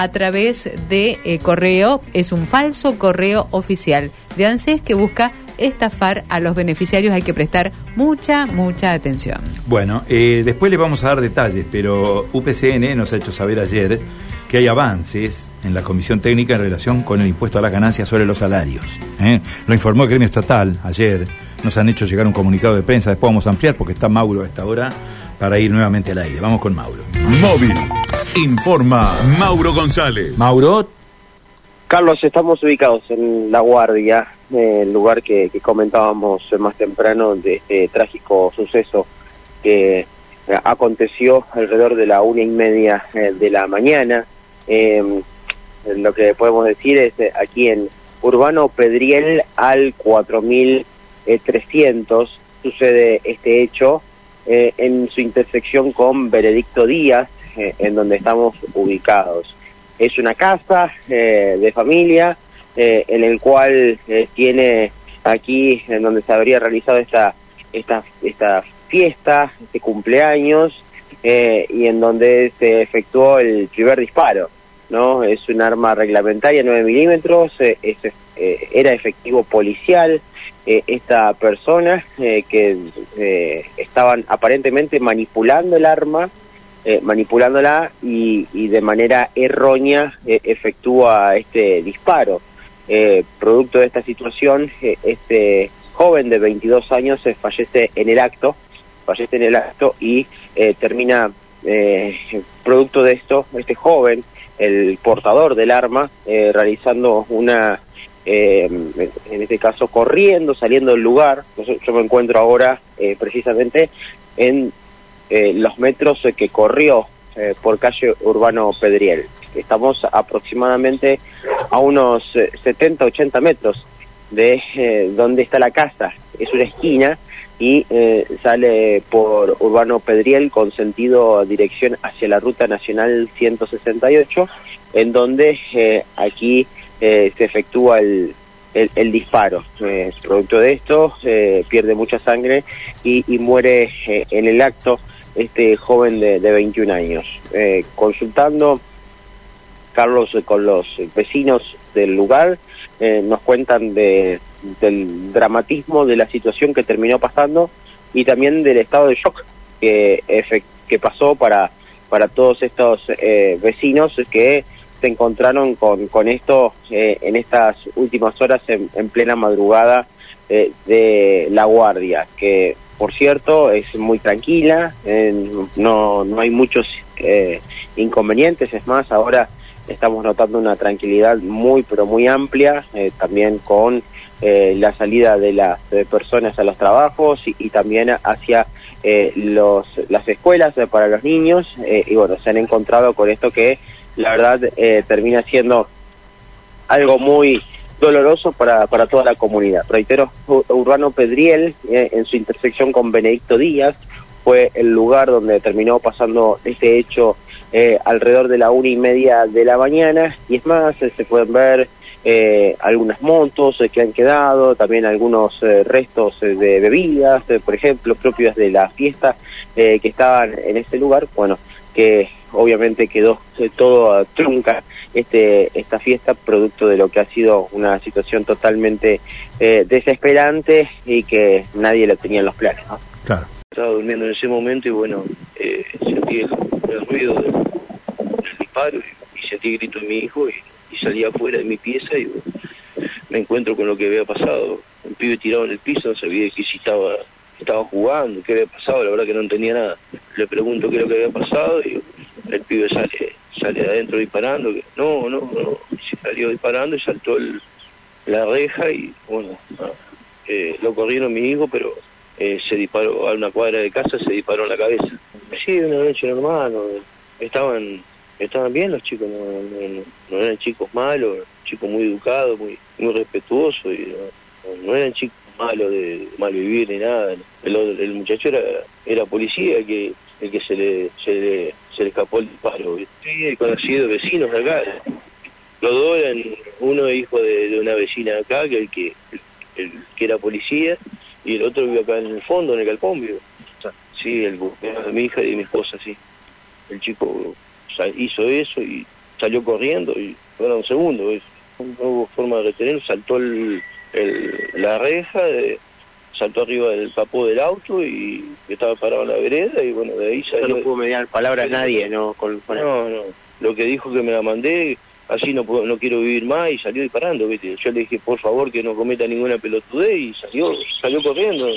a través de eh, correo. Es un falso correo oficial de ANSES que busca estafar a los beneficiarios. Hay que prestar mucha, mucha atención. Bueno, eh, después les vamos a dar detalles, pero UPCN nos ha hecho saber ayer que hay avances en la Comisión Técnica en relación con el impuesto a las ganancias sobre los salarios. ¿eh? Lo informó el gremio estatal ayer. Nos han hecho llegar un comunicado de prensa. Después vamos a ampliar porque está Mauro a esta hora para ir nuevamente al aire. Vamos con Mauro. Móvil. Informa Mauro González. Mauro. Carlos, estamos ubicados en La Guardia, el lugar que, comentábamos más temprano de este trágico suceso que aconteció alrededor de la una y media eh, de la mañana. Em, lo que podemos decir es eh, aquí en Urbano Pedriel al 4300 sucede este hecho eh, en su intersección con Benedicto Díaz, en donde estamos ubicados. Es una casa de familia en el cual tiene aquí en donde se habría realizado esta esta esta fiesta, este cumpleaños, eh, y en donde se efectuó el primer disparo. ¿no? Es un arma reglamentaria 9 milímetros, eh, eh, era efectivo policial. esta persona que estaban aparentemente manipulando el arma, manipulándola y, y, de manera errónea efectúa este disparo. producto de esta situación, este joven de 22 años fallece en el acto fallece en el acto y eh, termina, eh, producto de esto, este joven, el portador del arma, eh, realizando una, en este caso corriendo, saliendo del lugar. Yo, me encuentro ahora precisamente en los metros que corrió por calle Urbano Pedriel. Estamos aproximadamente a unos 70, 80 metros de donde está la casa. Es una esquina y eh, sale por Urbano Pedriel con sentido dirección hacia la Ruta Nacional 168, en donde eh, aquí eh, se efectúa el, el, disparo. producto de esto, pierde mucha sangre y, muere en el acto este joven de, de 21 años. consultando, Carlos, con los vecinos del lugar, nos cuentan de del dramatismo de la situación que terminó pasando y también del estado de shock que, que pasó para, para todos estos eh, vecinos que se encontraron con, con esto eh, en estas últimas horas en, plena madrugada eh, de La Guardia, que por cierto es muy tranquila, no, no hay muchos inconvenientes, es más, ahora estamos notando una tranquilidad muy pero muy amplia, también con eh, la salida de las personas a los trabajos y, también hacia eh, los, las escuelas para los niños eh, y bueno, se han encontrado con esto que la verdad termina siendo algo muy doloroso para, para toda la comunidad. Reitero, Urbano Pedriel, en su intersección con Benedicto Díaz, fue el lugar donde terminó pasando este hecho alrededor de la una y media de la mañana y es más, se pueden ver eh, algunas motos eh, que han quedado, también algunos eh, restos de bebidas, por ejemplo, propios de la fiesta que estaban en ese lugar, bueno, que obviamente quedó todo trunca este esta fiesta producto de lo que ha sido una situación totalmente desesperante y que nadie lo tenía en los planes. Claro. Estaba durmiendo en ese momento y bueno, sentí el, ruido del, disparo y, y sentí el grito de mi hijo y y salí afuera de mi pieza y me encuentro con lo que había pasado. Un pibe tirado en el piso, no sabía que si estaba, estaba jugando, qué había pasado, la verdad que no entendía nada. Le pregunto qué es lo que había pasado y el pibe sale sale adentro disparando, no, no, no, se salió disparando y saltó la reja y bueno, eh, lo corrieron mi hijo, pero eh, se disparó a una cuadra de casa, se disparó en la cabeza. Sí, una noche normal, estaban estaban bien los chicos, no, eran chicos malos, chicos muy educados, muy muy respetuosos, y no, eran chicos malos de mal vivir ni nada. El, el muchacho era, era policía que el que se le, se le, se le escapó el disparo. Sí, conocido vecinos acá. Los dos eran, uno hijo de, una vecina acá, que el que, el, que era policía, y el otro vive acá en el fondo, en el galpón, Sí, el de mi hija y de mi esposa, sí. El chico hizo eso y salió corriendo y bueno, un segundo, no hubo forma de retenerlo, saltó el, el- la reja, eh, saltó arriba del capó del auto y estaba parado en la vereda y bueno, de ahí salió. no pudo mediar palabras nadie, ¿no? Con, con él. No, no. Lo que dijo que me la mandé, así no no quiero vivir más y salió disparando, ¿viste? Yo le dije, por favor, que no cometa ninguna pelotudez y salió, salió corriendo.